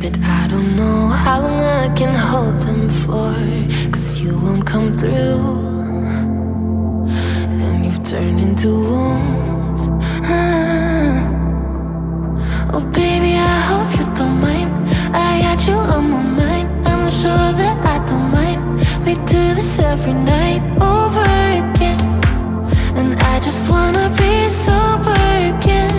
But I don't know how long I can hold them for. Cause you won't come through, and you've turned into wounds. Ah. Oh, baby, I hope you don't mind. I got you on my mind. I'm sure that I don't mind. We do this every night over again, and I just wanna be sober again.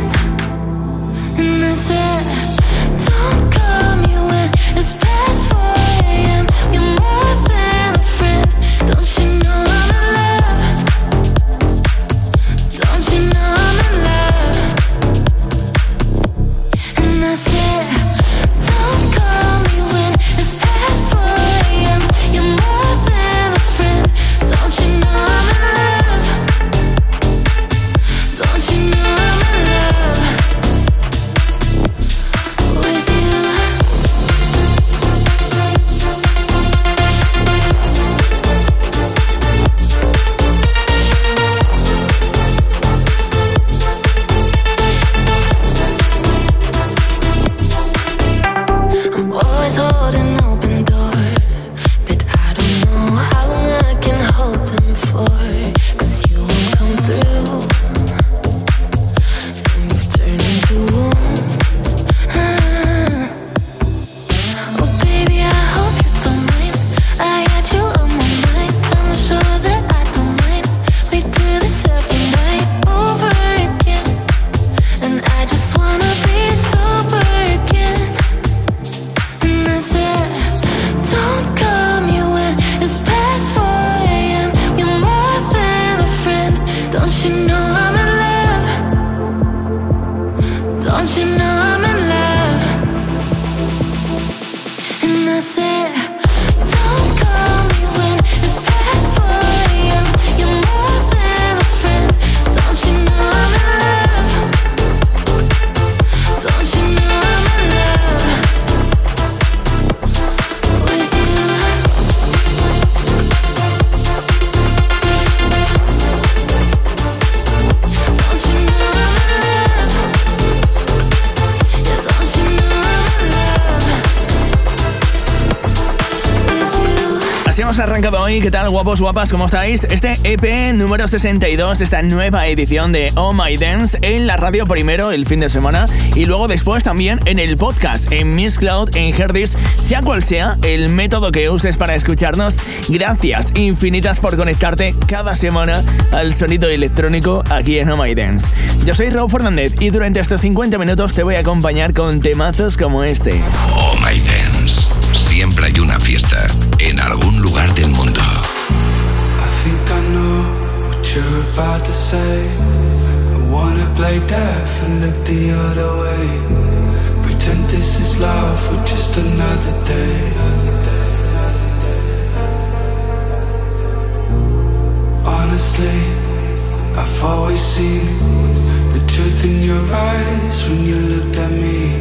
Hoy. ¿Qué tal, guapos, guapas? ¿Cómo estáis? Este EP número 62, esta nueva edición de Oh My Dance en la radio primero el fin de semana y luego después también en el podcast, en Miss Cloud, en Herdis, sea cual sea el método que uses para escucharnos. Gracias infinitas por conectarte cada semana al sonido electrónico aquí en Oh My Dance. Yo soy Raúl Fernández y durante estos 50 minutos te voy a acompañar con temazos como este. Oh My Dance. Siempre hay una fiesta en algún lugar del mundo. I think I know what you're about to say. I wanna play deaf and look the other way. Pretend this is love for just another day. Honestly, I've always seen the truth in your eyes when you looked at me.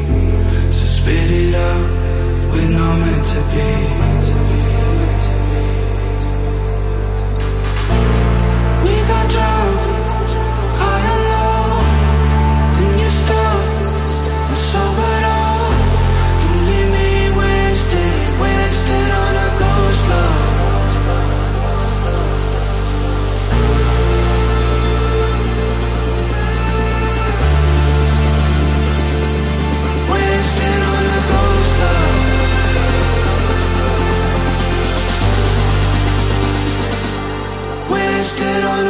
So spit it out, we're not meant to be. wasted on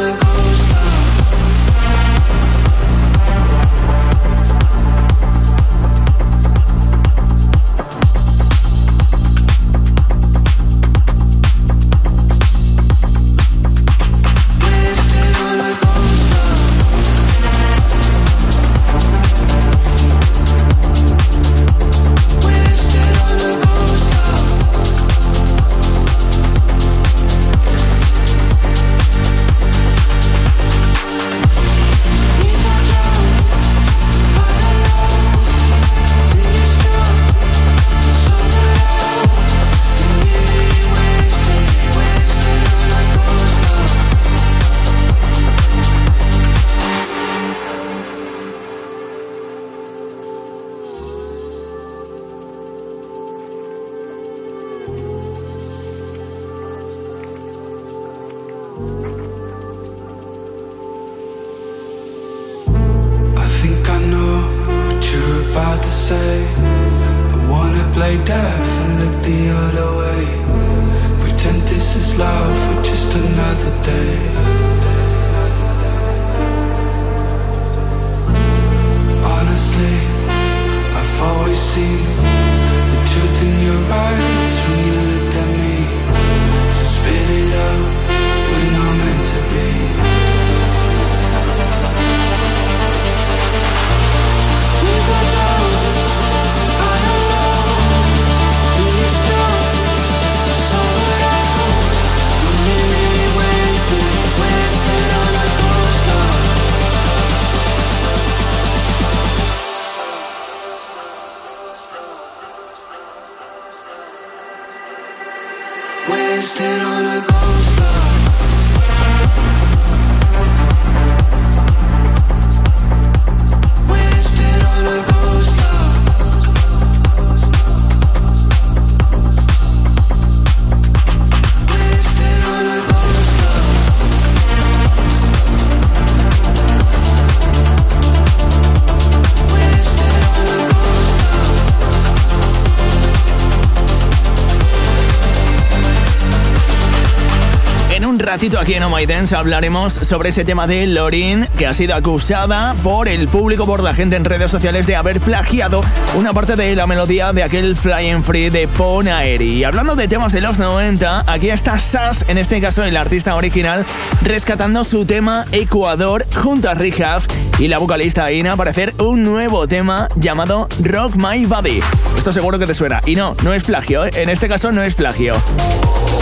aquí en Oh My Dance hablaremos sobre ese tema de Lorin, que ha sido acusada por el público, por la gente en redes sociales de haber plagiado una parte de la melodía de aquel Flying Free de Ponaeri. Y hablando de temas de los 90, aquí está Sass, en este caso el artista original, rescatando su tema Ecuador junto a Huff y la vocalista Ina para hacer un nuevo tema llamado Rock My Body. Esto seguro que te suena. Y no, no es plagio, ¿eh? en este caso no es plagio.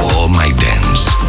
Oh My Dance.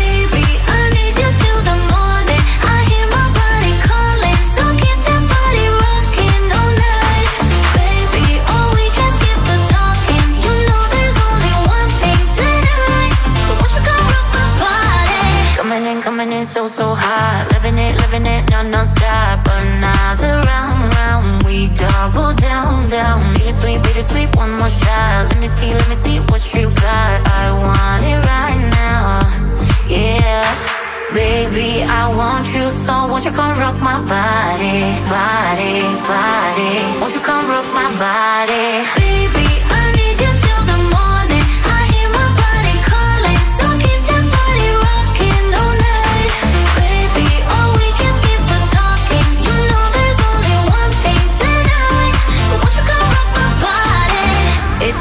Coming in, so, so hot. Living it, living it, non stop. Another round, round. We double down, down. Bittersweet, bittersweet, one more shot. Let me see, let me see what you got. I want it right now. Yeah. Baby, I want you so won't you come rock my body, body, body? Won't you come rock my body? Baby,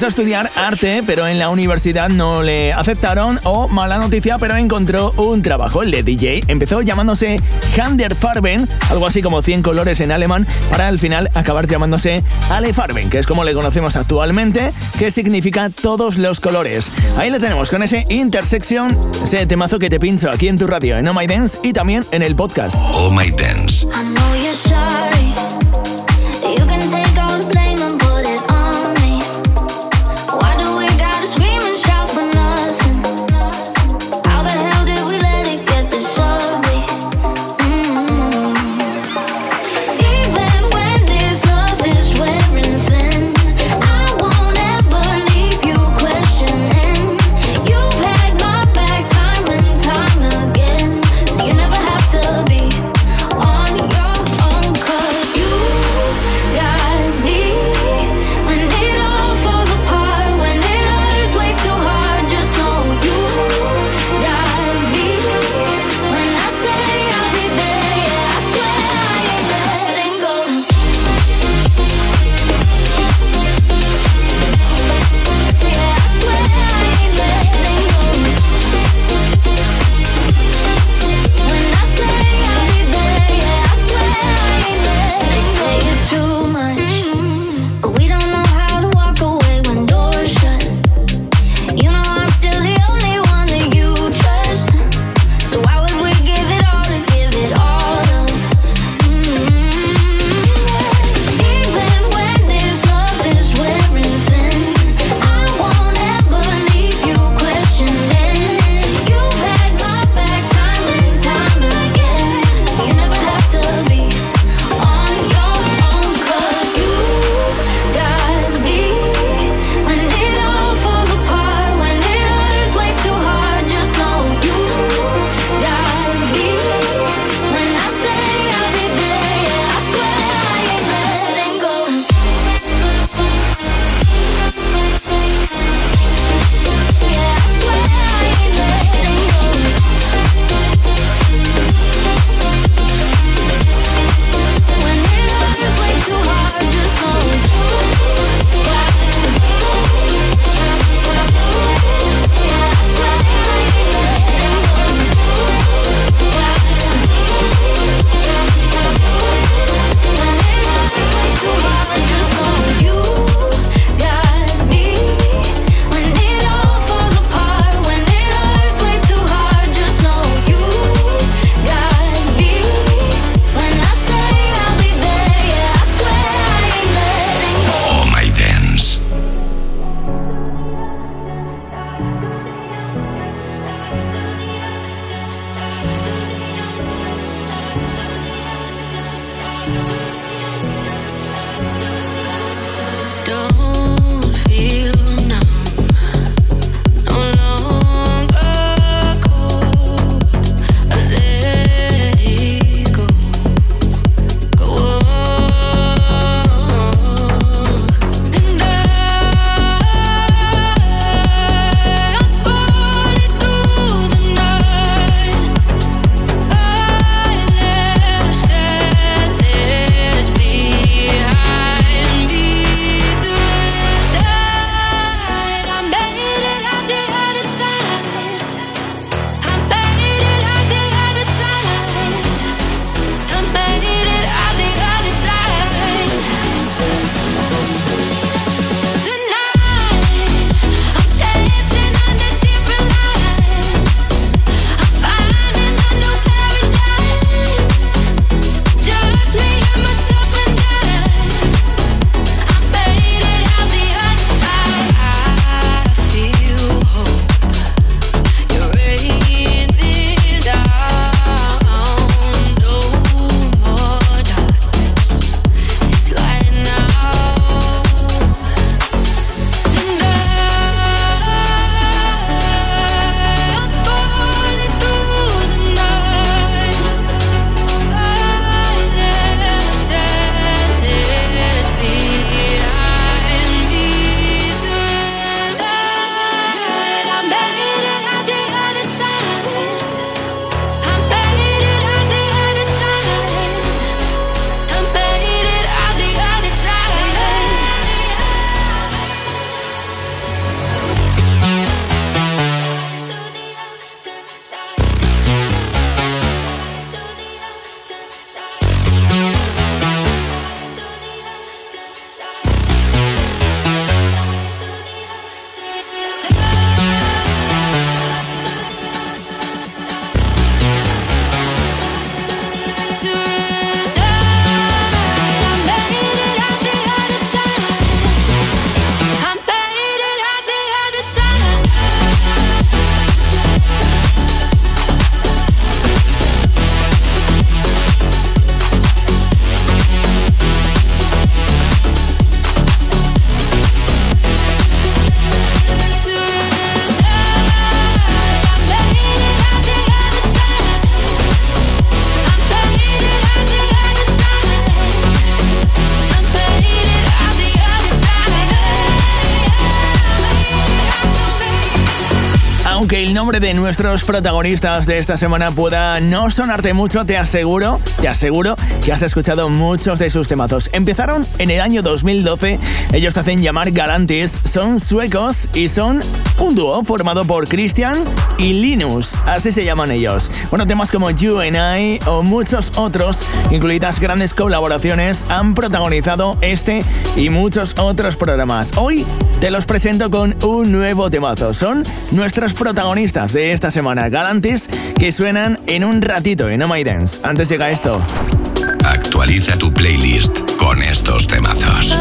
Quiso estudiar arte, pero en la universidad no le aceptaron. O mala noticia, pero encontró un trabajo. El de DJ empezó llamándose Hander Farben, algo así como 100 colores en alemán, para al final acabar llamándose Ale Farben, que es como le conocemos actualmente, que significa todos los colores. Ahí le tenemos con ese Intersection, ese temazo que te pincho aquí en tu radio, en Oh My Dance y también en el podcast. Oh My Dance. I know you're sorry. De nuestros protagonistas de esta semana pueda no sonarte mucho, te aseguro, te aseguro que has escuchado muchos de sus temazos. Empezaron en el año 2012, ellos te hacen llamar Galantis, son suecos y son un dúo formado por Christian y Linus, así se llaman ellos. Bueno, temas como You and I o muchos otros, incluidas grandes colaboraciones, han protagonizado este y muchos otros programas. Hoy te los presento con un nuevo temazo. Son nuestros protagonistas de esta semana, Galantis, que suenan en un ratito en Oh My Dance. Antes llega esto. Actualiza tu playlist con estos temazos.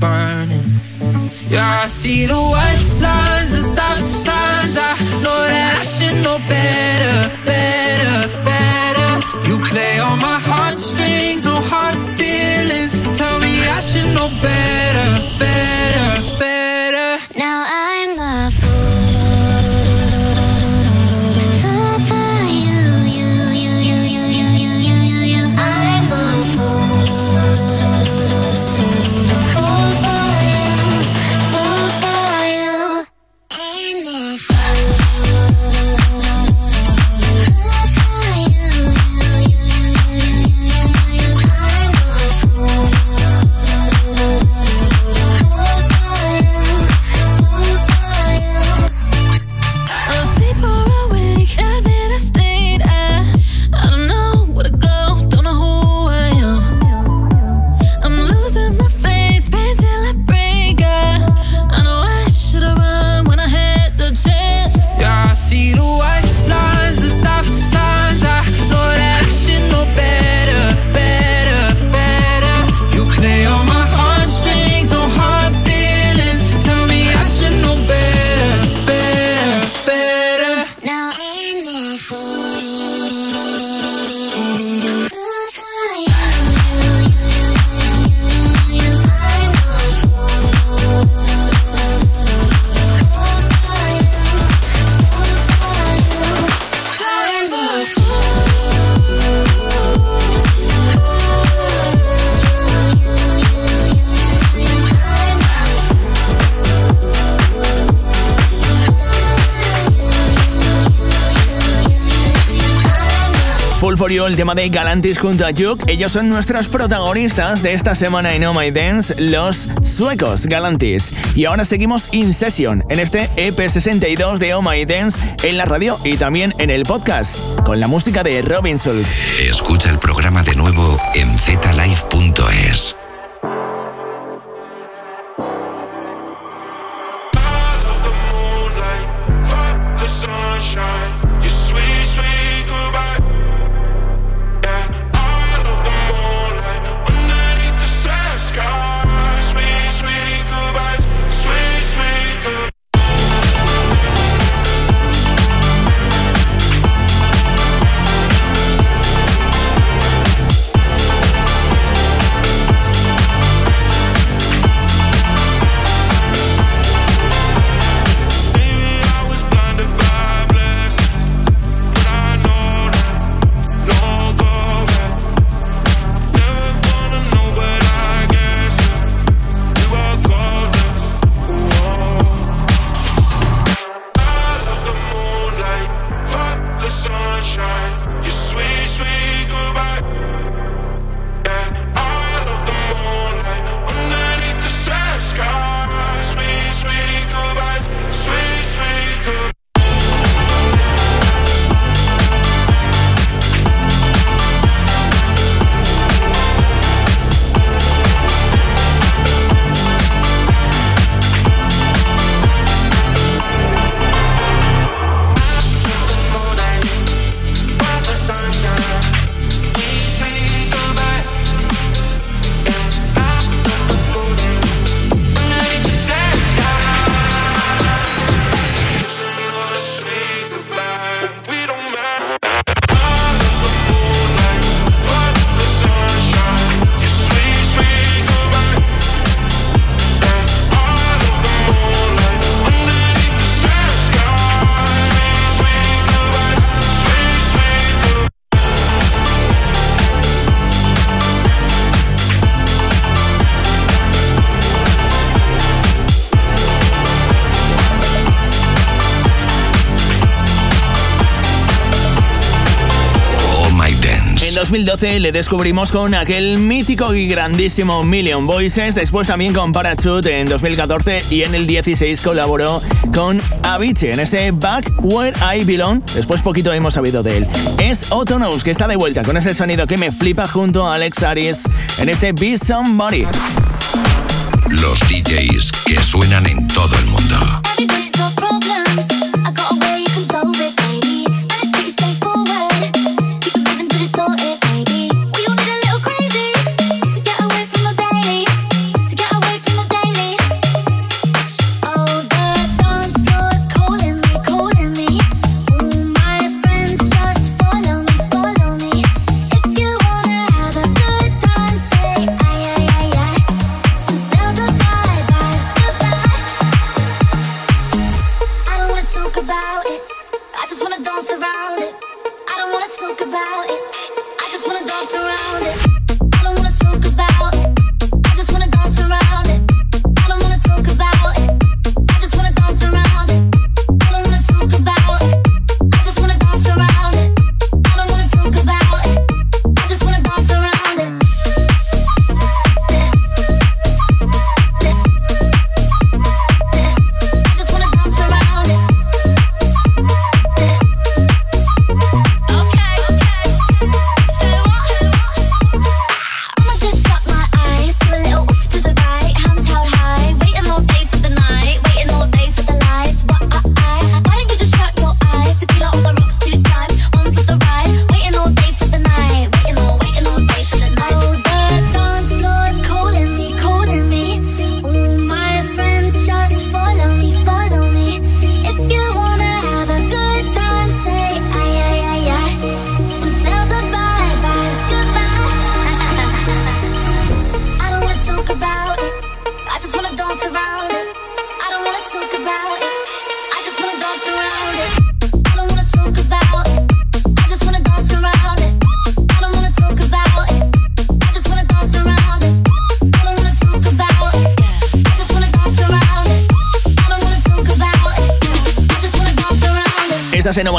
Burn. el tema de Galantis junto a Juk. Ellos son nuestros protagonistas de esta semana en Oh My Dance, los suecos Galantis. Y ahora seguimos In Session en este EP62 de Oh My Dance en la radio y también en el podcast con la música de Robin Escucha el programa de nuevo en zlive.es. 2012 le descubrimos con aquel mítico y grandísimo Million Voices, después también con Parachute en 2014 y en el 16 colaboró con Avicii en ese Back Where I Belong. Después poquito hemos sabido de él. Es Otonos que está de vuelta con ese sonido que me flipa junto a Alex Aries en este Be Somebody. Los DJs que suenan en todo el mundo.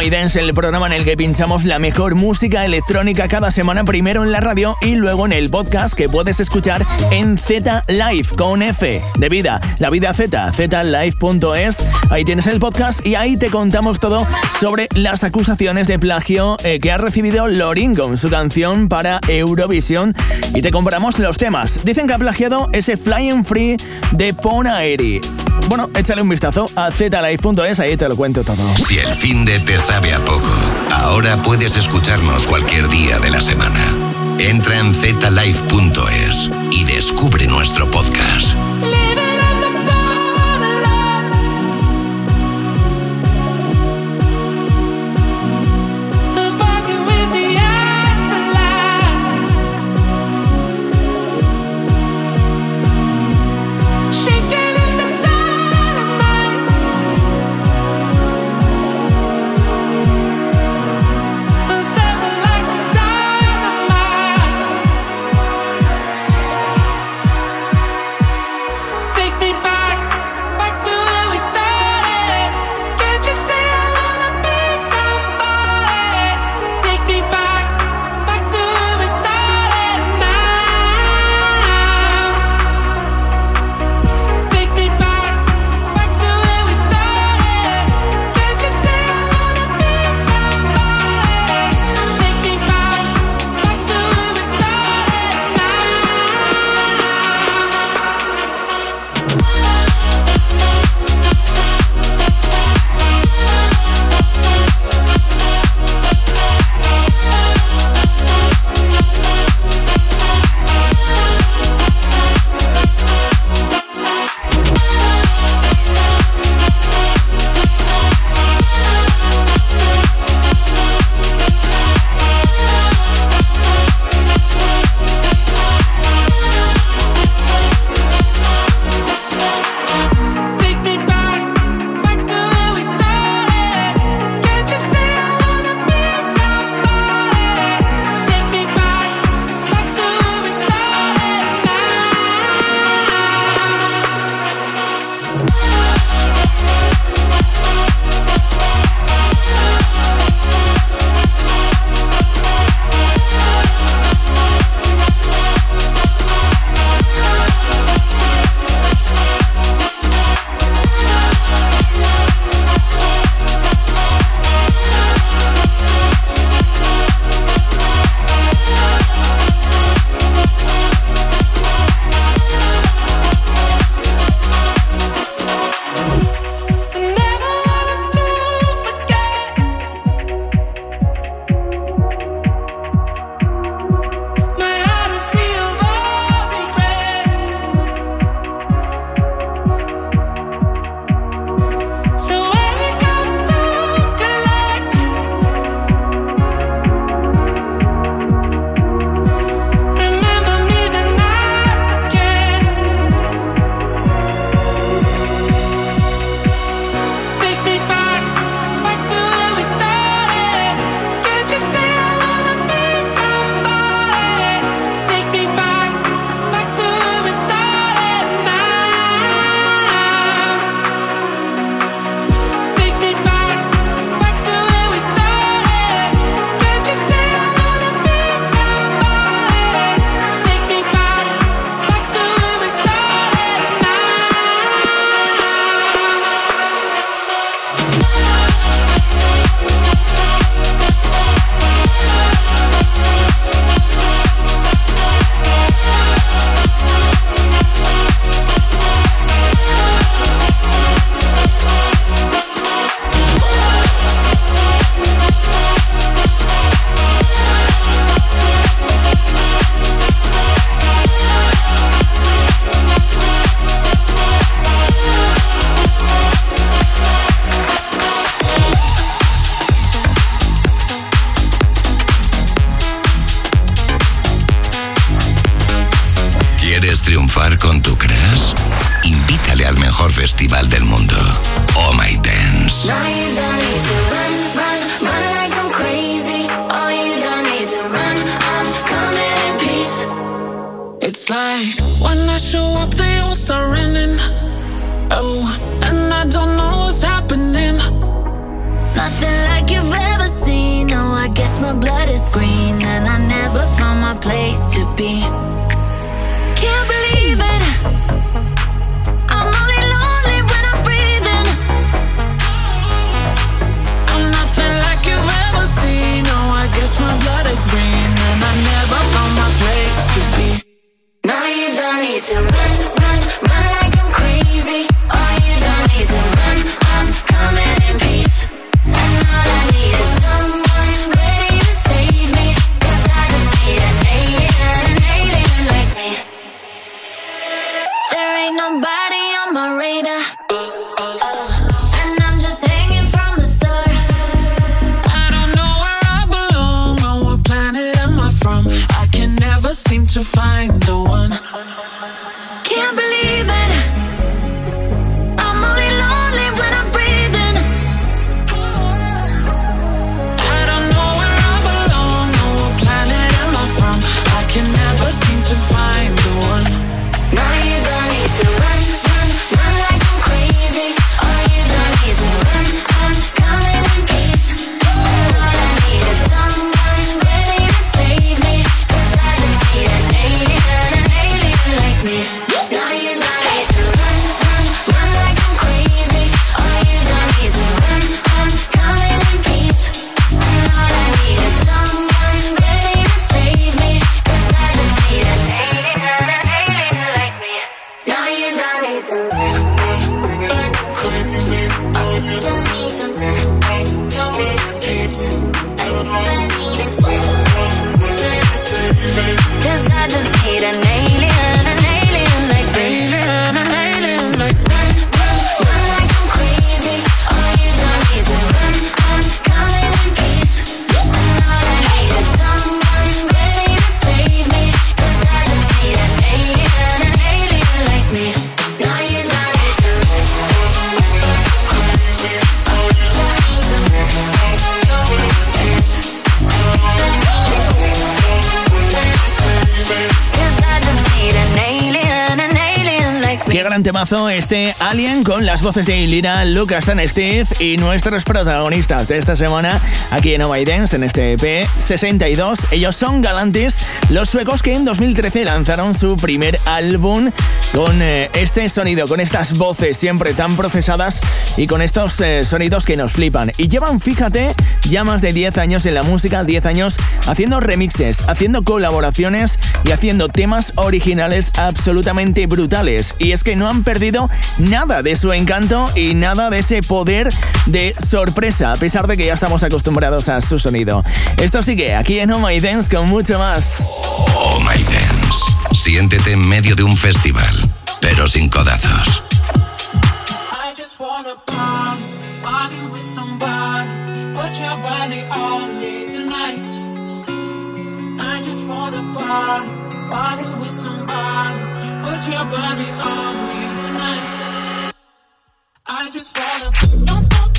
My el programa en el que pinchamos la mejor música electrónica cada semana, primero en la radio y luego en el podcast que puedes escuchar en Z Live con F de vida, la vida Z, zlive.es. Ahí tienes el podcast y ahí te contamos todo sobre las acusaciones de plagio eh, que ha recibido Lorin con su canción para Eurovisión y te compramos los temas. Dicen que ha plagiado ese Flying Free de Ponaeri. Bueno, échale un vistazo a zlive.es, ahí te lo cuento todo. Si el fin de te sabe a poco, ahora puedes escucharnos cualquier día de la semana. Entra en zlive.es y descubre nuestro podcast. nothing like you've ever seen. No, I guess my blood is green, and I never found my place to be. Can't believe it. I'm only lonely when I'm breathing. I'm nothing like you've ever seen. No, I guess my blood is green, and I never found my place to be. Now you don't need to. run. Con las voces de Lina, Lucas San Steve y nuestros protagonistas de esta semana aquí en Nova Dance en este EP 62. Ellos son Galantis, los suecos que en 2013 lanzaron su primer álbum con eh, este sonido, con estas voces siempre tan procesadas y con estos eh, sonidos que nos flipan. Y llevan, fíjate, ya más de 10 años en la música, 10 años haciendo remixes, haciendo colaboraciones y haciendo temas originales absolutamente brutales. Y es que no han perdido nada de de su encanto y nada de ese poder de sorpresa, a pesar de que ya estamos acostumbrados a su sonido. Esto sigue aquí en Oh My Dance con mucho más. Oh My Dance, siéntete en medio de un festival, pero sin codazos. I just wanna body party with somebody, put your body on me tonight. I just wanna. Don't stop.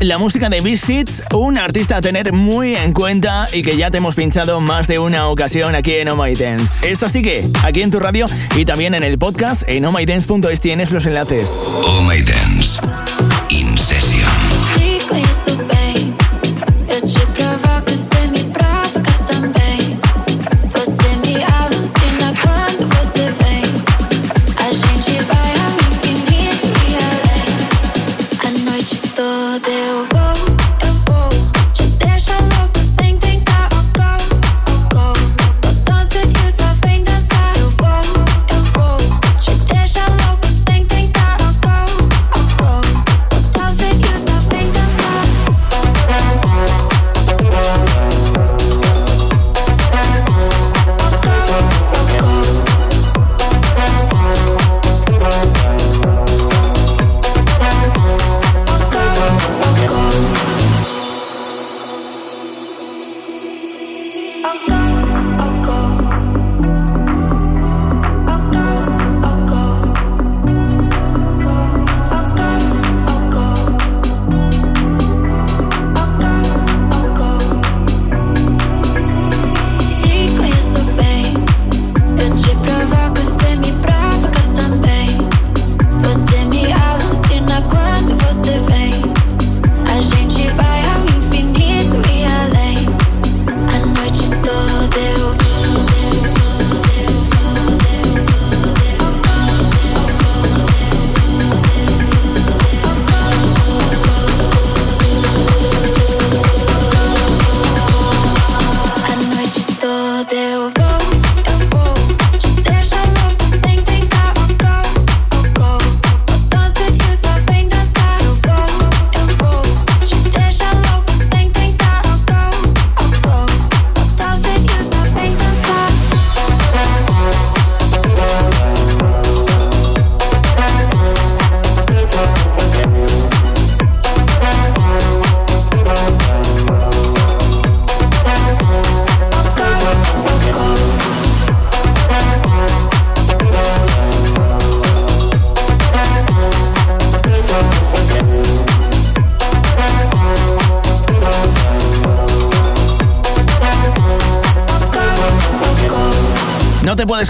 La música de Misfits, un artista a tener muy en cuenta y que ya te hemos pinchado más de una ocasión aquí en Oh My Dance. Esto sigue aquí en tu radio y también en el podcast en ohmydance.es tienes los enlaces. Oh My Dance.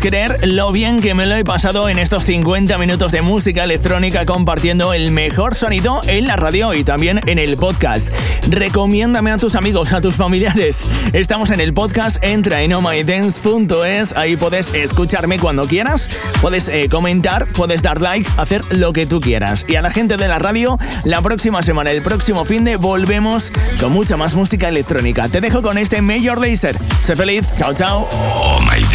Creer lo bien que me lo he pasado en estos 50 minutos de música electrónica compartiendo el mejor sonido en la radio y también en el podcast. Recomiéndame a tus amigos, a tus familiares. Estamos en el podcast, entra en omydance.es, ahí puedes escucharme cuando quieras, puedes eh, comentar, puedes dar like, hacer lo que tú quieras. Y a la gente de la radio, la próxima semana, el próximo fin de, volvemos con mucha más música electrónica. Te dejo con este Major Lazer. Sé feliz, chao chao. Oh My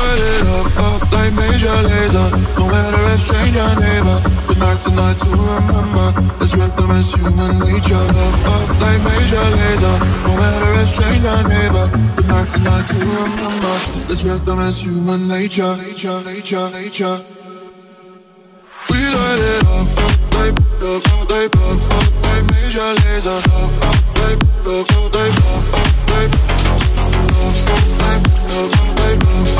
light it up, up like major laser. No matter a stranger neighbor. The night tonight to remember. Wreck them as human nature. Up, up like major laser. No matter a stranger neighbor. The night tonight to remember. Wreck them as human nature. Nature, nature, nature. We light it up, up like, up, up like, up, up like major laser. Up, up like, up, up like, up, up like, up, up like, up, up